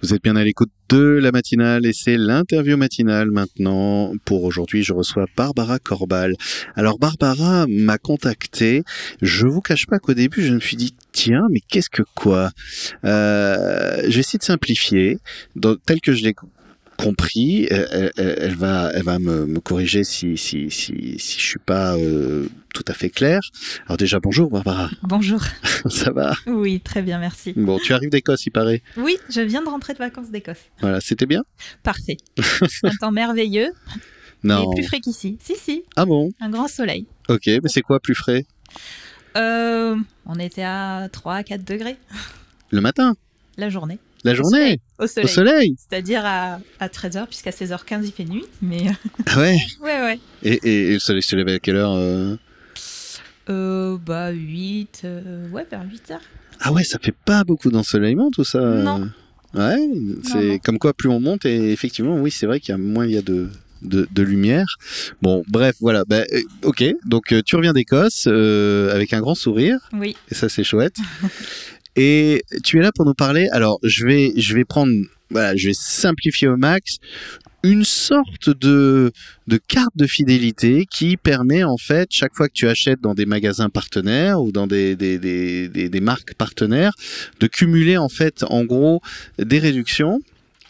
Vous êtes bien à l'écoute de la matinale et c'est l'interview matinale maintenant. Pour aujourd'hui, je reçois Barbara Corbal. Alors Barbara m'a contacté. Je vous cache pas qu'au début, je me suis dit tiens, mais qu'est-ce que quoi? Euh, J'essaie de simplifier, tel que je l'ai compris. Elle, elle, va, elle va me, me corriger si, si, si, si je suis pas euh, tout à fait clair. Alors déjà, bonjour Barbara. Bonjour. Ça va? Oui, très bien, merci. Bon, tu arrives d'Écosse, il paraît. Oui, je viens de rentrer de vacances d'Écosse. Voilà, c'était bien? Parfait. Un temps merveilleux. Non. Mais plus frais qu'ici. Si, si. Ah bon? Un grand soleil. Ok, mais c'est quoi plus frais? Euh, On était à 3 à 4 degrés. Le matin? La journée. La journée Au soleil. Au soleil C'est-à-dire à, à 13h, puisqu'à 16h15 il fait nuit. Mais... Ah ouais Ouais, ouais. Et, et, et le soleil se lève à quelle heure euh euh, Bah 8, euh, ouais, vers 8h. Ah ouais, ça fait pas beaucoup d'ensoleillement tout ça Non. Ouais, c'est comme quoi plus on monte et effectivement, oui, c'est vrai qu'il y a moins il y a de, de, de, lumière. Bon, bref, voilà. Bah, ok, donc tu reviens d'Écosse euh, avec un grand sourire. Oui. Et ça, c'est chouette. Et tu es là pour nous parler. Alors, je vais, prendre, voilà, je vais simplifier au max une sorte de, carte de fidélité qui permet en fait chaque fois que tu achètes dans des magasins partenaires ou dans des, des marques partenaires de cumuler en fait en gros des réductions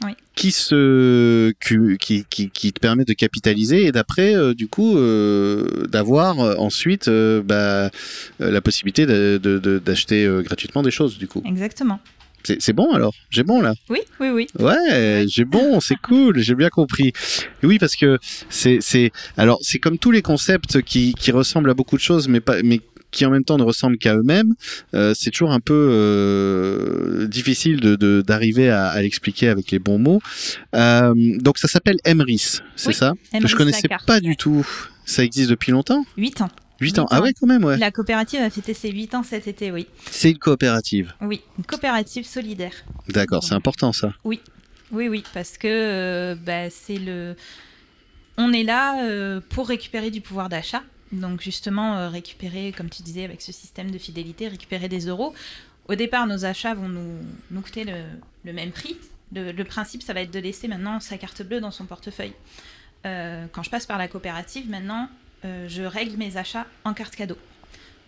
oui. qui se qui, qui, qui te permet de capitaliser et d'après euh, du coup euh, d'avoir euh, ensuite bah, la possibilité d'acheter de, de, gratuitement des choses du coup. Exactement. C'est bon alors? J'ai bon là? Oui, oui, oui. Ouais, j'ai bon, c'est cool, j'ai bien compris. Et oui, parce que c'est alors c'est comme tous les concepts qui, qui ressemblent à beaucoup de choses, mais pas mais qui en même temps ne ressemblent qu'à eux-mêmes, euh, c'est toujours un peu euh, difficile de d'arriver à, à l'expliquer avec les bons mots. Euh, donc ça s'appelle Emrys, c'est oui, ça? Emrys Je connaissais pas du tout. Ça existe depuis longtemps? 8 ans. 8 ans. Ah ouais, quand même, ouais. La coopérative a fêté ses 8 ans cet été, oui. C'est une coopérative Oui, une coopérative solidaire. D'accord, c'est important ça. Oui, oui, oui, parce que bah, c'est le. On est là pour récupérer du pouvoir d'achat. Donc, justement, euh, récupérer, comme tu disais, avec ce système de fidélité, récupérer des euros. Au départ, nos achats vont nous, coûter le, même prix. Le, principe, ça va être de laisser maintenant sa carte bleue dans son portefeuille. quand je passe par la coopérative, maintenant, euh, je règle mes achats en carte cadeau.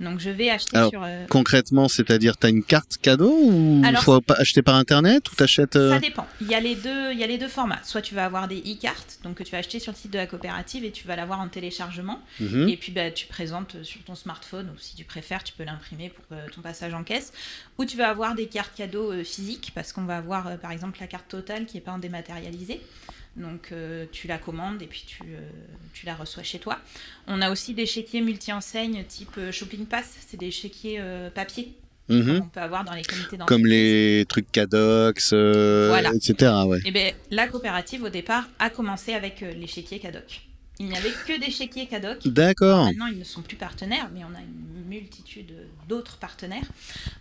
Donc je vais acheter Alors, sur. Euh... Concrètement, c'est-à-dire tu as une carte cadeau ou il faut acheter par internet ou t'achètes euh... Ça dépend. Il y a les deux, il y a les deux formats. Soit tu vas avoir des e-cartes, donc que tu vas acheter sur le site de la coopérative et tu vas l'avoir en téléchargement. Mhm. Mm -hmm. Et puis bah, tu présentes sur ton smartphone ou si tu préfères, tu peux l'imprimer pour euh, ton passage en caisse. Ou tu vas avoir des cartes cadeaux physiques parce qu'on va avoir par exemple la carte totale qui est pas en dématérialisé. Donc euh, tu la commandes et puis tu, euh, tu, la reçois chez toi. On a aussi des chéquiers multi-enseignes type euh, Shopping Pass, c'est des chéquiers papier. Mm -hmm. On peut avoir dans les comités Comme les trucs Cadox, voilà. etc. Ouais. Et ben, la coopérative au départ a commencé avec les chéquiers Cadoc. Il n'y avait que des chéquiers Cadoc. D'accord. Maintenant, ils ne sont plus partenaires, mais on a une multitude d'autres partenaires.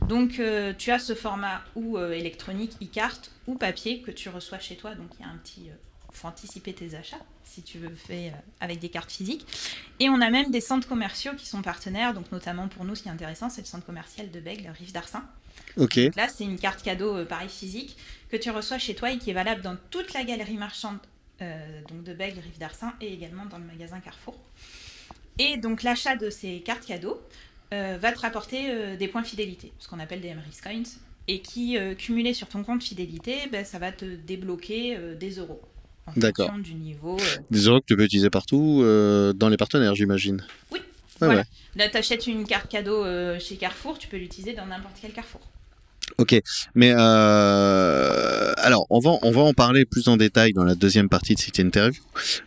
Donc, euh, tu as ce format ou euh, électronique, e-carte, ou papier que tu reçois chez toi. Donc, il y a un petit faut anticiper tes achats si tu veux faire avec des cartes physiques. Et on a même des centres commerciaux qui sont partenaires. Donc notamment pour nous, ce qui est intéressant, c'est le centre commercial de Bègle, Rive d'Arsin. Ok. Donc là, c'est une carte cadeau euh, pareil physique que tu reçois chez toi et qui est valable dans toute la galerie marchande euh, donc de Bègle, Rive d'Arsin et également dans le magasin Carrefour. Et donc l'achat de ces cartes cadeaux euh, va te rapporter euh, des points fidélité, ce qu'on appelle des Emrys Coins, et qui, euh, cumulés sur ton compte fidélité, ben, ça va te débloquer euh, des euros. D'accord. Du niveau, euh... Des euros que tu peux utiliser partout euh, dans les partenaires, j'imagine. Oui. Ouais, voilà. ouais. Là, tu achètes une carte cadeau euh, chez Carrefour, tu peux l'utiliser dans n'importe quel Carrefour. Ok, mais alors on va on va en parler plus en détail dans la deuxième partie de cette interview.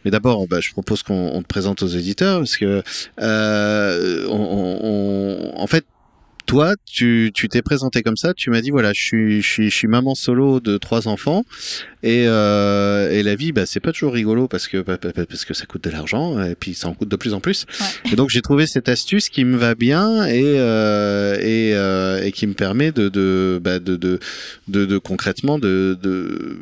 Mais d'abord, bah, je propose qu'on te présente aux éditeurs parce que on, on, en fait toi, tu tu t'es présenté comme ça, tu m'as dit voilà, je suis je suis je suis maman solo de trois enfants et euh, et la vie bah c'est pas toujours rigolo parce que parce que ça coûte de l'argent et puis ça en coûte de plus en plus. Ouais. Et donc j'ai trouvé cette astuce qui me va bien et euh, et, euh, et qui me permet de de bah, de, de, de de concrètement de de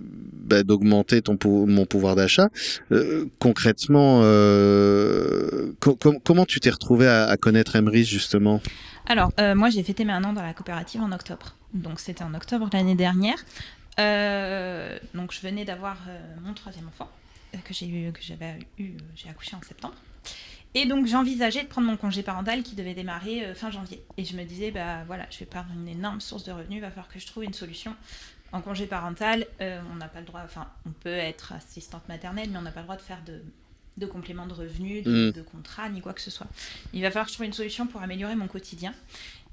bah, d'augmenter ton mon pouvoir d'achat. Euh, concrètement, euh, co com comment tu t'es retrouvé à, à connaître Emrys justement? Alors, euh, moi, j'ai fêté mes un an dans la coopérative en octobre. Donc, c'était en octobre l'année dernière. Euh, donc je venais d'avoir euh, mon troisième enfant que j'ai j'avais eu, j'ai accouché en septembre. Et donc j'envisageais de prendre mon congé parental qui devait démarrer fin janvier. Et je me disais, bah voilà, je vais perdre une énorme source de revenus, il va falloir que je trouve une solution. En congé parental, on n'a pas le droit, enfin, on peut être assistante maternelle, mais on n'a pas le droit de faire de, de complément de revenus, de, mm. de, contrat, ni quoi que ce soit. Il va falloir que je trouve une solution pour améliorer mon quotidien.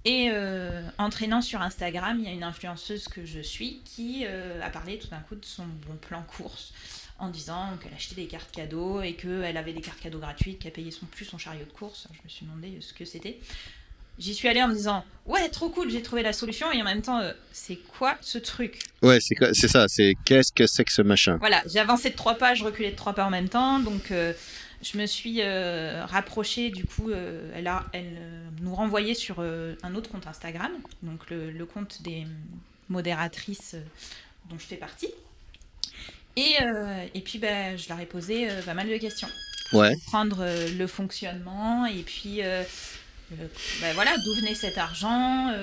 Et euh, entraînant sur Instagram, il y a une influenceuse que je suis qui euh, a parlé tout d'un coup de son bon plan course en disant qu'elle achetait des cartes cadeaux et qu'elle avait des cartes cadeaux gratuites, qu'elle payait son plus son chariot de course. Je me suis demandé ce que c'était. J'y suis allée en me disant ouais trop cool j'ai trouvé la solution et en même temps euh, c'est quoi ce truc? Ouais c'est ça c'est qu'est-ce que c'est que ce machin? Voilà j'ai avancé de trois pas je reculais de trois pas en même temps donc je me suis euh, rapprochée, du coup, euh, elle, a, elle euh, nous renvoyait sur un autre compte Instagram, donc le, compte des modératrices dont je fais partie. Et, et puis, bah, je leur ai posé pas mal de questions. Ouais. Prendre le fonctionnement et puis. Bah, voilà, d'où venait cet argent,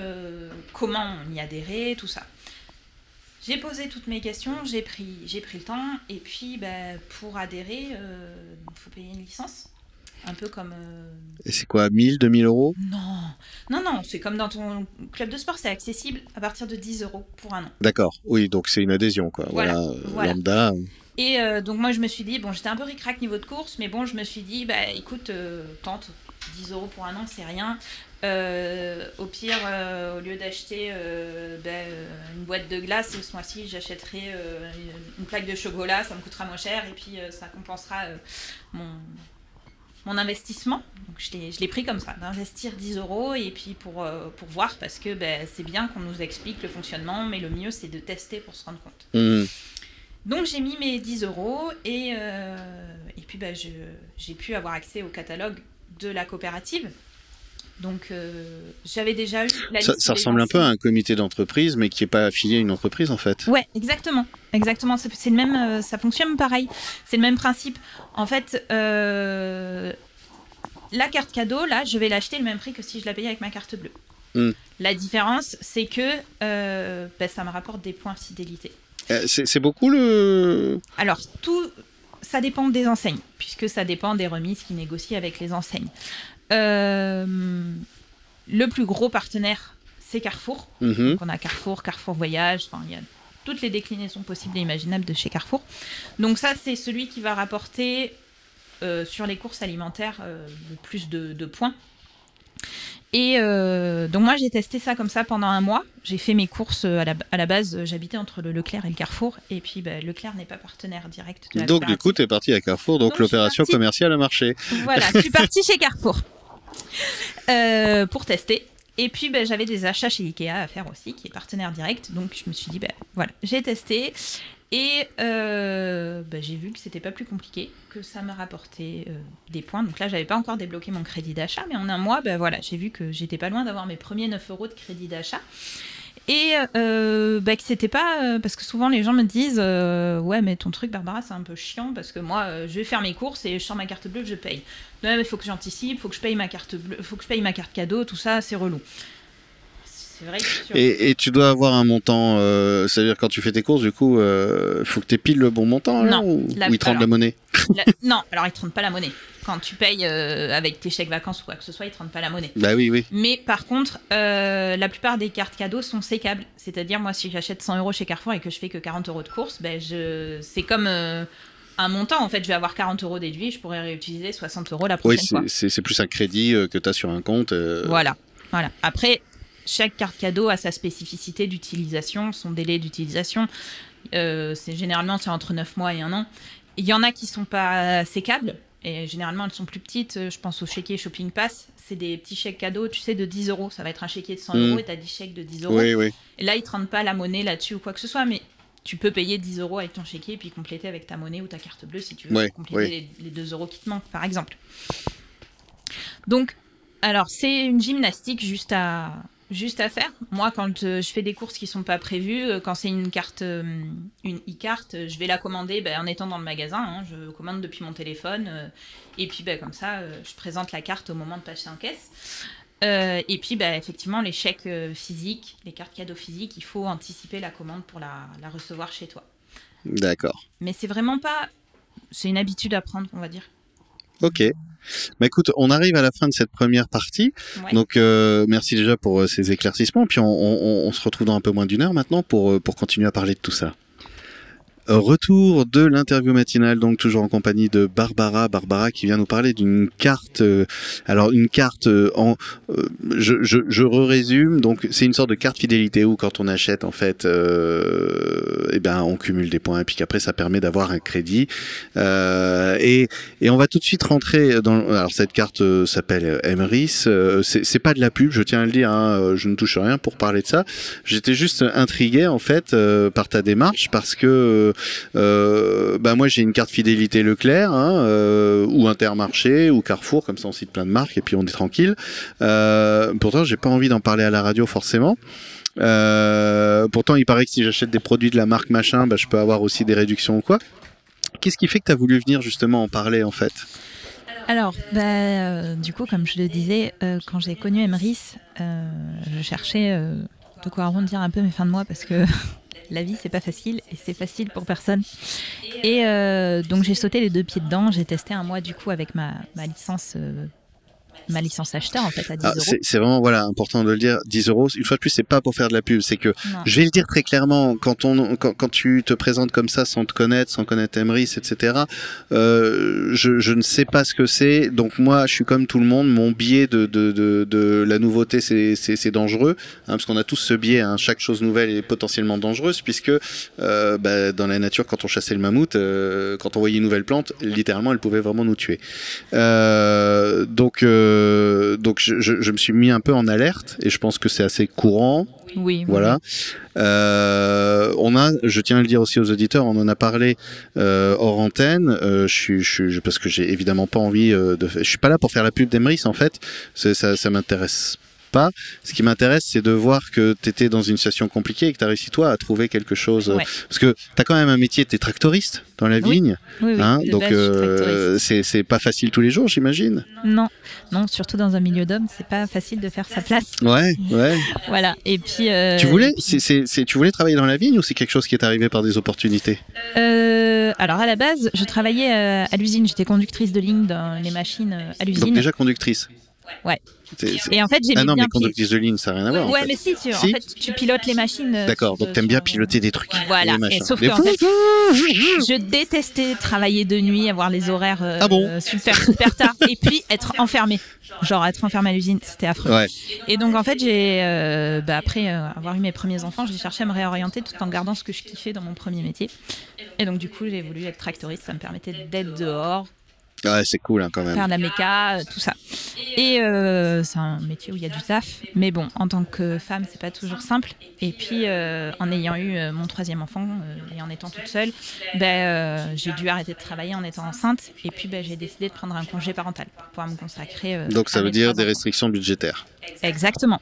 comment on y adhérait, tout ça. J'ai posé toutes mes questions, j'ai pris, j'ai pris le temps, et puis bah, pour adhérer, il euh, faut payer une licence. Un peu comme. Euh, et c'est quoi, 1000, 2000 euros? Non, non, non, c'est comme dans ton club de sport, c'est accessible à partir de 10 euros pour un an. D'accord, oui, donc c'est une adhésion, quoi. Voilà, lambda. Et euh, donc moi je me suis dit, bon, j'étais un peu ric niveau de course, mais bon, je me suis dit, bah écoute, tente, 10 euros pour un an, c'est rien. Euh, au pire, euh, au lieu d'acheter euh, ben, une boîte de glace, ce mois-ci, j'achèterai une plaque de chocolat, ça me coûtera moins cher et puis ça compensera mon, mon investissement. Donc je l'ai pris comme ça, d'investir 10 euros et puis pour, pour voir parce que ben, c'est bien qu'on nous explique le fonctionnement, mais le mieux c'est de tester pour se rendre compte. Mmh. Donc j'ai mis mes 10 euros et, et puis ben, j'ai pu avoir accès au catalogue de la coopérative donc euh, j'avais déjà eu la Ça, ça ressemble un peu à un comité d'entreprise, mais qui n'est pas affilié à une entreprise en fait. Ouais, exactement, exactement. C'est le même, euh, ça fonctionne pareil. C'est le même principe. En fait, euh, la carte cadeau, là, je vais l'acheter le même prix que si je la payais avec ma carte bleue. Hmm. La différence, c'est que ben, ça me rapporte des points fidélité. c'est beaucoup le. Alors tout, ça dépend des enseignes, puisque ça dépend des remises qui négocient avec les enseignes. Euh, le plus gros partenaire, c'est Carrefour. Mhm. Donc on a Carrefour, Carrefour Voyage, enfin il y a toutes les déclinaisons possibles et imaginables de chez Carrefour. Donc ça, c'est celui qui va rapporter euh, sur les courses alimentaires euh, le plus de, points. Et donc moi j'ai testé ça comme ça pendant un mois. J'ai fait mes courses à la, base, j'habitais entre le Leclerc et le Carrefour. Et puis bah, Leclerc n'est pas partenaire direct. De la donc du coup tu es parti à Carrefour, donc, l'opération commerciale a marché. Voilà, je suis partie chez Carrefour. Euh, pour tester. Et puis ben, j'avais des achats chez Ikea à faire aussi, qui est partenaire direct. Donc je me suis dit, ben, voilà, j'ai testé. Et euh, ben, j'ai vu que c'était pas plus compliqué, que ça me rapportait euh, des points. Donc là, j'avais pas encore débloqué mon crédit d'achat, mais en un mois, ben, voilà, j'ai vu que j'étais pas loin d'avoir mes premiers 9 euros de crédit d'achat. Et euh, bah, que c'était pas. Parce que souvent les gens me disent Ouais, mais ton truc, Barbara, c'est un peu chiant parce que moi, je vais faire mes courses et je sors ma carte bleue, je paye. Ouais, il faut que j'anticipe, faut que je paye ma carte bleue, faut que je paye ma carte cadeau, tout ça, c'est relou. Vrai et, et, tu dois avoir un montant, c'est-à-dire quand tu fais tes courses, du coup, il faut que tu piles le bon montant non, ou, ils te rendent la monnaie? Non, alors ils te rendent pas la monnaie quand tu payes euh, avec tes chèques vacances ou quoi que ce soit, ils te rendent pas la monnaie. Bah oui, oui. Mais par contre, euh, la plupart des cartes cadeaux sont sécables. C'est-à-dire, moi, si j'achète 100 euros chez Carrefour et que je fais que 40 euros de course, ben je... c'est comme euh, un montant. En fait, je vais avoir 40 euros déduits, je pourrais réutiliser 60 euros la prochaine fois. Oui, c'est plus un crédit que tu as sur un compte. Voilà. voilà. Après, chaque carte cadeau a sa spécificité d'utilisation, son délai d'utilisation. c'est généralement c'est entre 9 mois et un an. Il y en a qui sont pas sécables, et généralement, elles sont plus petites. Euh, je pense au chéquier Shopping Pass. C'est des petits chèques cadeaux, tu sais, de 10 euros. Ça va être un chéquier de 100 euros mm. et tu as 10 chèques de 10 euros. Oui, oui. Et là, ils ne te rendent pas la monnaie là-dessus ou quoi que ce soit, mais tu peux payer 10 euros avec ton chéquier et puis compléter avec ta monnaie ou ta carte bleue si tu veux compléter Les, les, 2 euros qui te manquent, par exemple. Donc, alors, c'est une gymnastique juste à, juste à faire. Moi, quand euh, je fais des courses qui sont pas prévues, euh, quand c'est une carte, euh, une e-carte, je vais la commander ben, en étant dans le magasin. Hein. je commande depuis mon téléphone. et puis, ben, comme ça, je présente la carte au moment de passer en caisse. Euh, et puis, bah, effectivement, les chèques physiques, les cartes cadeaux physiques, il faut anticiper la commande pour la, la recevoir chez toi. D'accord. Mais c'est vraiment pas. C'est une habitude à prendre, on va dire. Ok. Bah écoute, on arrive à la fin de cette première partie. Ouais. Donc euh, merci déjà pour euh, ces éclaircissements. Puis on, on- on se retrouve dans un peu moins d'une heure maintenant pour, euh, pour continuer à parler de tout ça. Retour de l'interview matinale, donc toujours en compagnie de Barbara. Barbara qui vient nous parler d'une carte. euh, alors une carte euh, en, euh, je, je, je résume. Donc c'est une sorte de carte fidélité où quand on achète en fait, euh, eh ben on cumule des points et puis qu'après ça permet d'avoir un crédit. Euh, et, et on va tout de suite rentrer dans. Alors cette carte euh, s'appelle Emrys. C'est pas de la pub, je tiens à le dire. hein, je ne touche rien pour parler de ça. J'étais juste intrigué en fait par ta démarche parce que euh, bah moi j'ai une carte fidélité Leclerc hein, euh, ou Intermarché ou Carrefour comme ça on cite plein de marques et puis on est tranquille. Euh, pourtant j'ai pas envie d'en parler à la radio forcément. Euh, pourtant il paraît que si j'achète des produits de la marque machin, bah, je peux avoir aussi des réductions ou quoi. Qu'est-ce qui fait que tu as voulu venir justement en parler en fait? Alors, bah, du coup, comme je le disais, quand j'ai connu Emrys, je cherchais de quoi arrondir un peu mes fins de mois parce que la vie, c'est pas facile et c'est facile pour personne. Et euh, donc, j'ai sauté les deux pieds dedans. J'ai testé un mois, du coup, avec ma, ma licence. Ma licence acheteur en fait à 10 Ah, euros. c'est vraiment voilà important de le dire 10 euros une fois de plus c'est pas pour faire de la pub c'est que Non. je vais le dire très clairement quand on quand, quand tu te présentes comme ça sans te connaître sans connaître Emrys etc euh, je, je ne sais pas ce que c'est donc moi je suis comme tout le monde mon biais de, de, de, de la nouveauté c'est dangereux hein, parce qu'on a tous ce biais hein, chaque chose nouvelle est potentiellement dangereuse puisque euh, bah, dans la nature quand on chassait le mammouth euh, quand on voyait une nouvelle plante littéralement elle pouvait vraiment nous tuer donc, euh, donc je, je, je me suis mis un peu en alerte et je pense que c'est assez courant. Oui, Voilà. Euh, on a, je tiens à le dire aussi aux auditeurs, on en a parlé euh, hors antenne. Euh, je suis, je parce que j'ai évidemment pas envie euh, de. Je suis pas là pour faire la pub d'Emrys en fait. Ça, ça m'intéresse pas. Ce qui m'intéresse, c'est de voir que tu étais dans une situation compliquée et que tu as réussi toi à trouver quelque chose. Ouais. Parce que tu as quand même un métier, tu es tractoriste dans la vigne. oui, oui, hein, donc euh, c'est pas facile tous les jours, j'imagine. Non, non, surtout dans un milieu d'hommes, c'est pas facile de faire sa place. Ouais, ouais. Voilà. Et puis. euh, tu voulais, tu voulais travailler dans la vigne ou c'est quelque chose qui est arrivé par des opportunités? Euh, alors à la base, je travaillais euh, à l'usine, j'étais conductrice de ligne dans les machines euh, à Donc l'usine. déjà conductrice? Ouais. Et en fait, j'ai Ah non, bien ça n'a rien à voir. en fait. mais si, tu, Si en fait, tu pilotes les machines. euh, D'accord, donc t'aimes bien piloter des trucs. Voilà, et sauf que en fait, je détestais travailler de nuit, avoir les horaires euh, Ah bon super, super tard, et puis être enfermée. Genre être enfermée à l'usine, c'était affreux. Ouais. Et donc en fait, j'ai, euh, bah, après euh, avoir eu mes premiers enfants, j'ai cherché à me réorienter tout en gardant ce que je kiffais dans mon premier métier. Et donc du coup, j'ai voulu être tractoriste, ça me permettait d'être dehors, Ouais, c'est cool hein, quand même. faire de la méca, euh, tout ça. Et euh, c'est un métier où il y a du taf, mais bon, en tant que femme, c'est pas toujours simple. Et puis, euh, en ayant eu mon troisième enfant et en étant toute seule, ben, j'ai dû arrêter de travailler en étant enceinte. Et puis, ben, j'ai décidé de prendre un congé parental pour pouvoir me consacrer. Donc ça veut dire des enfants. restrictions budgétaires. Exactement.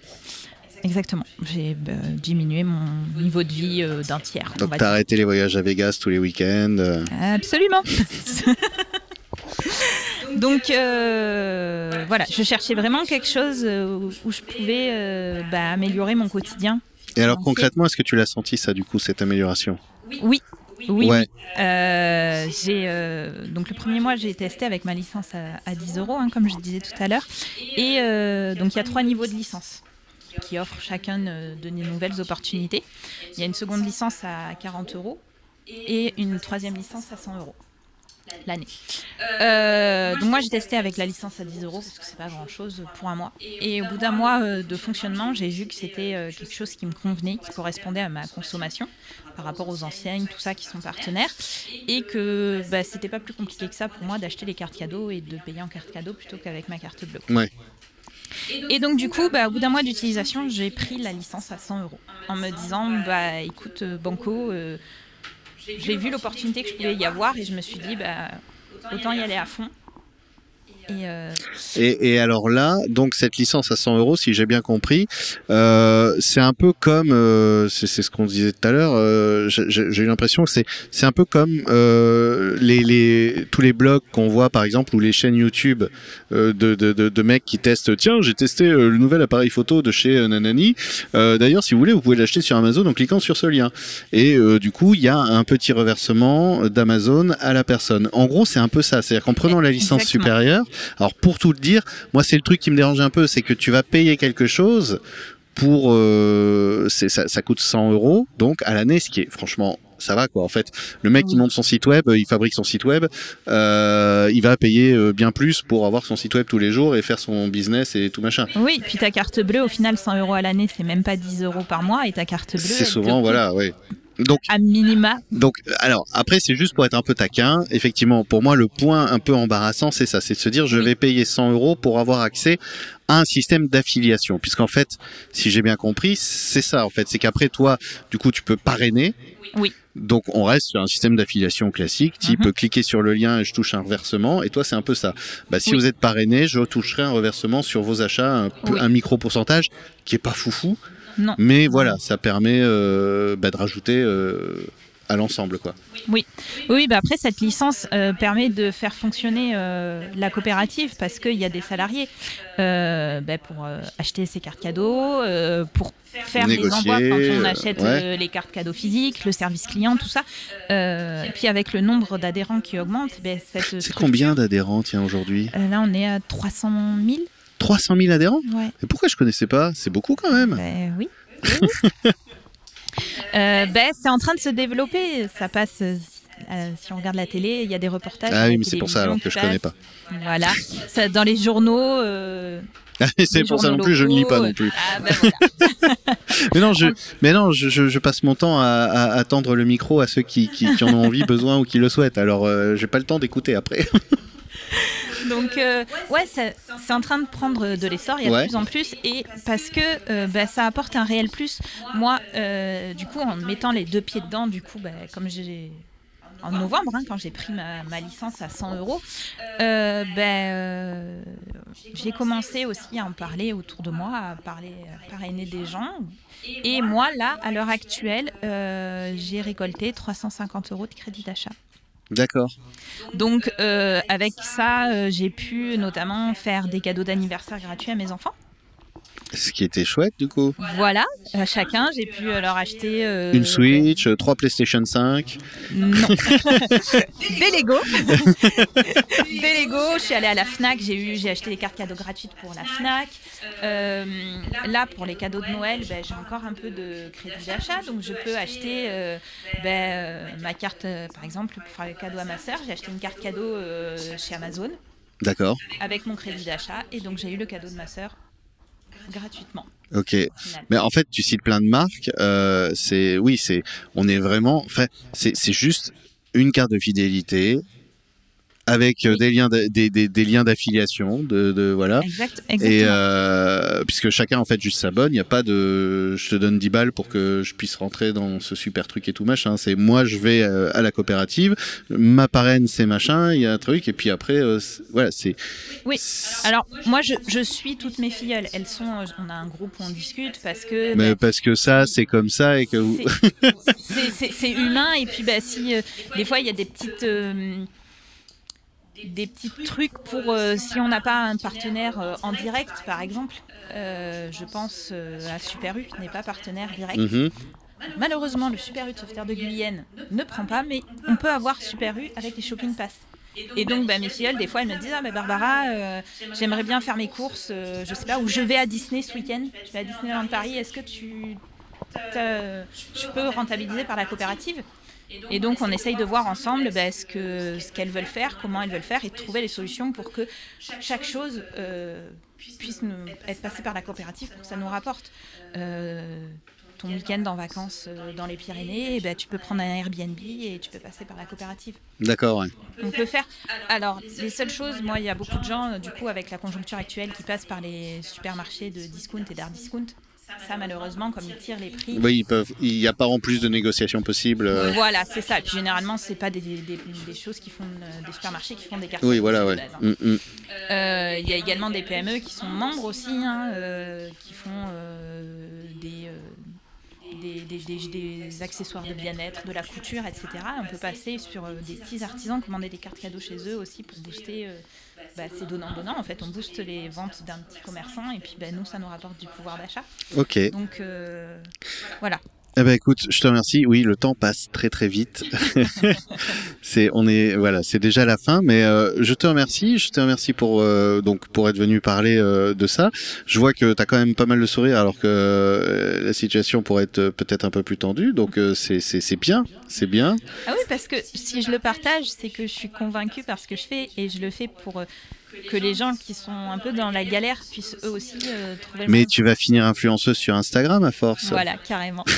Exactement. J'ai ben, diminué mon niveau de vie euh, d'un tiers. on Donc t'as arrêté les voyages à Vegas tous les week-ends. euh. Absolument. Donc euh, voilà, je cherchais vraiment quelque chose euh, où, où je pouvais euh, bah, améliorer mon quotidien. Et alors concrètement, est-ce que tu l'as senti ça du coup, cette amélioration? Oui, oui. Ouais. oui. Euh, j'ai donc le premier mois j'ai testé avec ma licence à, à 10 euros, hein, comme je disais tout à l'heure. Et donc il y a trois niveaux de licence qui offrent chacun de nouvelles opportunités. Il y a une seconde licence à 40 euros et une troisième licence à 100 euros l'année. Euh, donc moi j'ai testé avec la licence à 10 euros parce que c'est pas grand chose pour un mois. Et au bout d'un mois euh, de fonctionnement, j'ai vu que c'était euh, quelque chose qui me convenait, qui correspondait à ma consommation par rapport aux enseignes, tout ça qui sont partenaires, et que bah, c'était pas plus compliqué que ça pour moi d'acheter les cartes cadeaux et de payer en carte cadeau plutôt qu'avec ma carte bleue. Ouais. Et donc du coup, bah, au bout d'un mois d'utilisation, j'ai pris la licence à 100 euros en me disant, bah écoute euh, Banco, euh, j'ai vu l'opportunité que je pouvais y avoir et je me suis dit, bah autant y aller à fond. Et, euh, Et, et alors là, donc cette licence à 100 euros, si j'ai bien compris, euh, c'est un peu comme, euh, c'est ce qu'on disait tout à l'heure, euh, j'ai eu l'impression que c'est c'est un peu comme euh, les, les, tous les blogs qu'on voit par exemple ou les chaînes YouTube euh, de, de, de, de mecs qui testent, tiens j'ai testé le nouvel appareil photo de chez Nanani, Euh, d'ailleurs si vous voulez vous pouvez l'acheter sur Amazon en cliquant sur ce lien. Et euh, du coup il y a un petit reversement d'Amazon à la personne. En gros c'est un peu ça, c'est-à-dire qu'en prenant la licence supérieure, alors pour tout le dire, moi c'est le truc qui me dérange un peu, c'est que tu vas payer quelque chose pour euh, ça, ça coûte 100 euros donc à l'année, ce qui est franchement ça va quoi. En fait, le mec qui Oui. monte son site web, euh, il fabrique son site web, euh, il va payer bien plus pour avoir son site web tous les jours et faire son business et tout machin. Oui, puis ta carte bleue, au final, 100 euros à l'année, c'est même pas 10 euros par mois. Et ta carte bleue, C'est te souvent voilà, ouais. Donc À minima. Donc, alors, après, c'est juste pour être un peu taquin. Effectivement, pour moi, le point un peu embarrassant, c'est ça. C'est de se dire, je vais payer 100 euros pour avoir accès à un système d'affiliation. Puisqu'en fait, si j'ai bien compris, c'est ça, en fait. C'est qu'après, toi, du coup, tu peux parrainer. Oui. Donc, on reste sur un système d'affiliation classique, type Mhm. cliquer sur le lien et je touche un reversement. Et toi, c'est un peu ça. Bah, si Oui. vous êtes parrainé, je toucherai un reversement sur vos achats, un, peu- Oui. un micro pourcentage qui est pas foufou. Non. Mais voilà, ça permet euh, bah, de rajouter euh, à l'ensemble, quoi. Oui, bah après, cette licence euh, permet de faire fonctionner la coopérative parce qu'il y a des salariés bah, pour acheter ses cartes cadeaux, pour faire Négocier, des envois quand on achète ouais. les cartes cadeaux physiques, le service client, tout ça. Euh, puis avec le nombre d'adhérents qui augmente, cette C'est combien d'adhérents, tiens, aujourd'hui? Là, on est à 300 000. 300 000 adhérents Ouais. Et pourquoi je connaissais pas? C'est beaucoup quand même. Ben oui. Euh, ben, c'est en train de se développer. Ça passe. euh, si on regarde la télé, il y a des reportages. Ah oui, mais c'est pour ça alors que je télévision connais pas. Voilà. Ça, dans les journaux. euh, c'est les pour ça non plus, je ne lis pas non plus. Ah, ben voilà. Mais non, je, mais non, je, je- je passe mon temps à, à, à tendre le micro à ceux qui, qui, qui en ont envie, besoin ou qui le souhaitent. Alors, j'ai pas le temps d'écouter après. Donc, euh, ouais, c'est en train de prendre de l'essor. Il y a Ouais. de plus en plus. Et parce que euh, bah, ça apporte un réel plus. Moi, euh, du coup, en mettant les deux pieds dedans, du coup, bah, comme j'ai. En novembre, hein, quand j'ai pris ma, ma licence à 100 euros, euh, ben, euh, j'ai commencé aussi à en parler autour de moi, à parler, à parrainer des gens. Et moi, là, à l'heure actuelle, euh, j'ai récolté 350 euros de crédit d'achat. D'accord. Donc, euh, avec ça, euh, j'ai pu notamment faire des cadeaux d'anniversaire gratuits à mes enfants. Ce qui était chouette, du coup. Voilà, à chacun, j'ai pu euh, leur acheter. euh, Une Switch, euh, trois PlayStation 5. Non. des Lego. des Lego. Je suis allée à la Fnac. J'ai eu, j'ai acheté des cartes cadeaux gratuites pour la Fnac. Euh, là, pour les cadeaux de Noël, ben, j'ai encore un peu de crédit d'achat, donc je peux acheter euh, ben, euh, ma carte, euh, par exemple, pour faire le cadeau à ma sœur. J'ai acheté une carte cadeau euh, chez Amazon D'accord. avec mon crédit d'achat, et donc j'ai eu le cadeau de ma sœur gratuitement. Ok. final. Mais en fait, tu cites plein de marques. Euh, c'est oui, c'est on est vraiment. Enfin, c'est c'est juste une carte de fidélité avec euh, Oui. des liens des, des, des liens d'affiliation de, de voilà. Exact, Et euh, puisque chacun en fait juste s'abonne, il n'y a pas de je te donne 10 balles pour que je puisse rentrer dans ce super truc et tout machin. C'est moi je vais euh, à la coopérative, ma parraine c'est machin, il y a un truc et puis après euh, voilà c'est. Oui. Alors, moi, je, je suis toutes mes filleules. Elles sont. On a un groupe où on discute parce que. Mais bah, parce que ça c'est comme ça et que vous. c'est- humain. Et puis, bah, si. euh, des fois, il y a des petites. Des petits trucs pour euh, si on n'a pas un partenaire euh, en direct par exemple Euh, je pense à Super U qui n'est pas partenaire direct Mhm. malheureusement le Super U de sauveterre de Guyenne ne prend pas mais on peut avoir Super U avec les shopping pass et donc, bah, mes filles, des fois, elles me disent Ah, bah, Barbara, euh, j'aimerais bien faire mes courses, euh, je sais pas, ou je vais à Disney ce week-end, je vais à Disneyland Paris, est-ce que tu. Je peux rentabiliser par la coopérative? Et donc, on essaye de voir ensemble bah, ce que- ce qu'elles veulent faire, comment elles veulent faire, et de trouver les solutions pour que chaque chose euh, puisse nous, être passée par la coopérative pour que ça nous rapporte. Euh, ton week-end en vacances euh, dans les Pyrénées, eh ben, tu peux prendre un Airbnb et tu peux passer par la coopérative. D'accord. Ouais. On peut faire. Alors, les seules choses, moi, il y a beaucoup de gens, euh, du coup, avec la conjoncture actuelle, qui passent par les supermarchés de discount et d'art discount. Ça, malheureusement, comme ils tirent les prix. Oui, ils peuvent. Il n'y a pas en plus de négociations possibles. euh. Voilà, c'est ça. Et puis généralement, c'est pas des, des- des choses qui font euh, des supermarchés qui font des cartes. Oui, voilà, ouais. hein. Mm, mm. Euh, Il y a également des PME qui sont membres aussi, hein, euh, qui font des, des- des- des accessoires de bien-être, de la couture, etc. On peut passer sur euh, des petits artisans, commander des cartes cadeaux chez eux aussi pour booster. euh, bah, c'est donnant-donnant. En fait, on booste les ventes d'un petit commerçant et puis bah, nous, ça nous rapporte du pouvoir d'achat. Ok. Donc euh, voilà. Eh ben écoute, je te remercie. Oui, le temps passe très très vite. c'est on est voilà, c'est déjà la fin, mais euh, je te remercie. Je te remercie pour euh, donc pour être venu parler euh, de ça. Je vois que tu as quand même pas mal de sourire alors que euh, la situation pourrait être peut-être un peu plus tendue. Donc euh, c'est c'est c'est bien, c'est bien. Ah oui, parce que si je le partage, c'est que je suis convaincue par ce que je fais et je le fais pour euh, que les gens qui sont un peu dans la galère puissent eux aussi euh, trouver le Mais tu vas finir influenceuse sur Instagram à force. Voilà, carrément.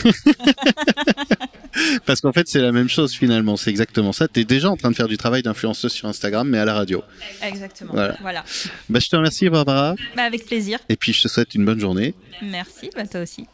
Parce qu'en fait, c'est la même chose finalement. C'est exactement ça. Tu es déjà en train de faire du travail d'influenceuse sur Instagram, mais à la radio. Exactement. Voilà. Voilà. Bah, je te remercie, Barbara. Bah, avec plaisir. Et puis, je te souhaite une bonne journée. Merci, bah, toi aussi.